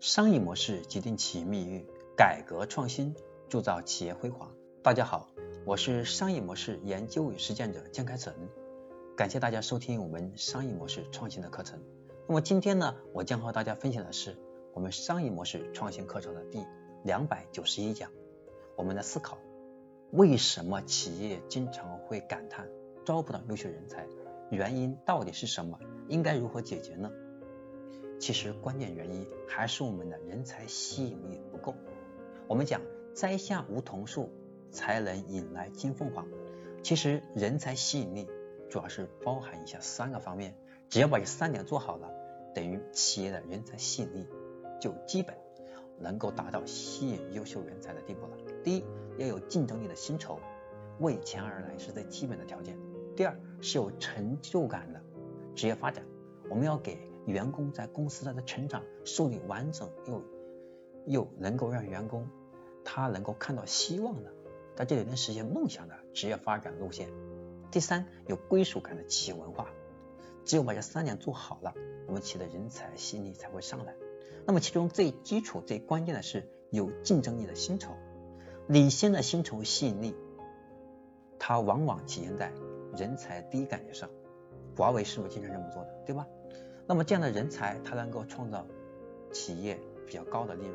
商业模式决定企业命运，改革创新铸造企业辉煌。大家好，我是商业模式研究与实践者江开成，感谢大家收听我们商业模式创新的课程。那么今天呢，我将和大家分享的是我们商业模式创新课程的第两百九十一讲。我们的思考，为什么企业经常会感叹招不到优秀人才？原因到底是什么？应该如何解决呢？其实关键原因还是我们的人才吸引力不够。我们讲栽下梧桐树，才能引来金凤凰。其实人才吸引力主要是包含以下三个方面，只要把这三点做好了，等于企业的人才吸引力就基本能够达到吸引优秀人才的地步了。第一，要有竞争力的薪酬，为钱而来是最基本的条件。第二，是有成就感的职业发展，我们要给。员工在公司的成长树立完整又又能够让员工他能够看到希望的，在这里能实现梦想的职业发展路线。第三，有归属感的企业文化。只有把这三点做好了，我们企业的人才吸引力才会上来。那么其中最基础、最关键的是有竞争力的薪酬。领先的薪酬吸引力，它往往体现在人才第一感觉上。华为是不是经常这么做的，对吧？那么这样的人才，他能够创造企业比较高的利润，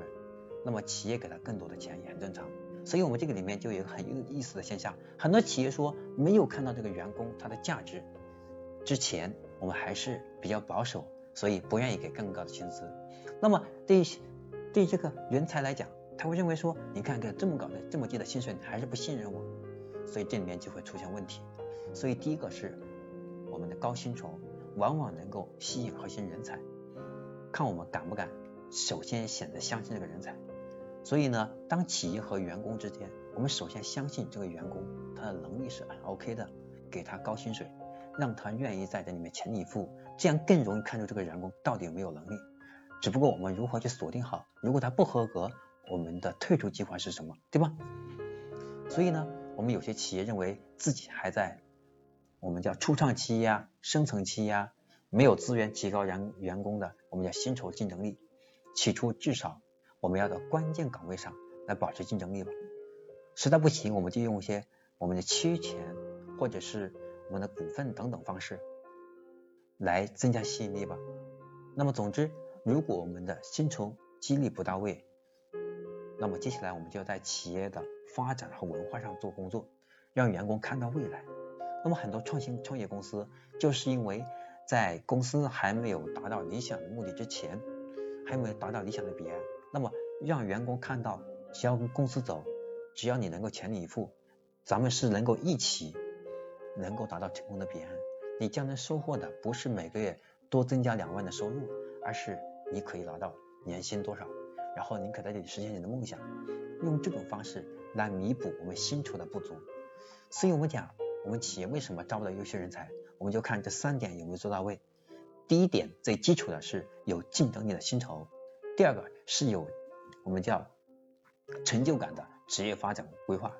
那么企业给他更多的钱也很正常。所以我们这个里面就有很有意思的现象，很多企业说没有看到这个员工他的价值，之前我们还是比较保守，所以不愿意给更高的薪资。那么对于对这个人才来讲，他会认为说，你看给这么高的这么低的薪水，你还是不信任我，所以这里面就会出现问题。所以第一个是我们的高薪酬。往往能够吸引核心人才，看我们敢不敢首先选择相信这个人才。所以呢，当企业和员工之间，我们首先相信这个员工他的能力是 OK 的，给他高薪水，让他愿意在这里面全力以赴，这样更容易看出这个员工到底有没有能力。只不过我们如何去锁定好，如果他不合格，我们的退出计划是什么，对吧？所以呢，我们有些企业认为自己还在。我们叫初创期呀、生存期呀，没有资源提高员员工的，我们叫薪酬竞争力。起初至少我们要在关键岗位上来保持竞争力吧。实在不行，我们就用一些我们的期权或者是我们的股份等等方式来增加吸引力吧。那么总之，如果我们的薪酬激励不到位，那么接下来我们就要在企业的发展和文化上做工作，让员工看到未来。那么很多创新创业公司，就是因为在公司还没有达到理想的目的之前，还没有达到理想的彼岸，那么让员工看到，只要跟公司走，只要你能够全力以赴，咱们是能够一起能够达到成功的彼岸。你将能收获的不是每个月多增加两万的收入，而是你可以拿到年薪多少，然后你可在这里实现你的梦想。用这种方式来弥补我们薪酬的不足。所以我们讲。我们企业为什么招不到优秀人才？我们就看这三点有没有做到位。第一点最基础的是有竞争力的薪酬，第二个是有我们叫成就感的职业发展规划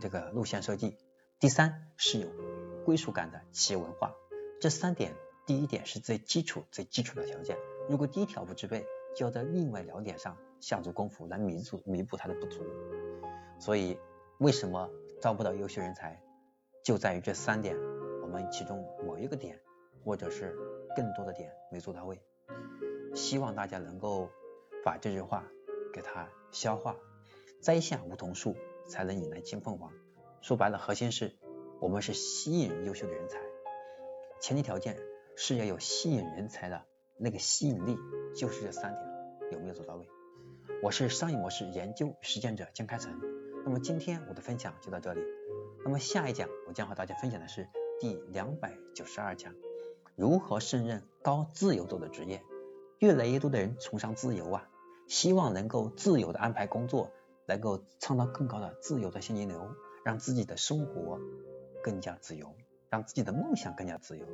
这个路线设计，第三是有归属感的企业文化。这三点，第一点是最基础最基础的条件。如果第一条不具备，就要在另外两点上下足功夫来弥补弥补它的不足。所以为什么招不到优秀人才？就在于这三点，我们其中某一个点，或者是更多的点没做到位。希望大家能够把这句话给它消化。栽下梧桐树，才能引来金凤凰。说白了，核心是我们是吸引优秀的人才，前提条件是要有吸引人才的那个吸引力，就是这三点有没有做到位？我是商业模式研究实践者江开成。那么今天我的分享就到这里。那么下一讲我将和大家分享的是第两百九十二讲，如何胜任高自由度的职业。越来越多的人崇尚自由啊，希望能够自由的安排工作，能够创造更高的自由的现金流，让自己的生活更加自由，让自己的梦想更加自由。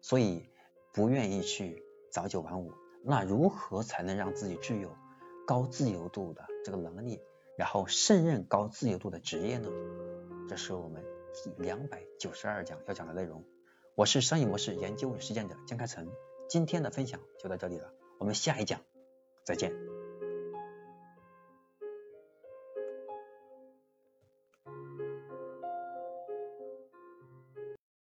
所以不愿意去早九晚五。那如何才能让自己具有高自由度的这个能力，然后胜任高自由度的职业呢？这是我们第两百九十二讲要讲的内容。我是商业模式研究与实践者江开成，今天的分享就到这里了，我们下一讲再见。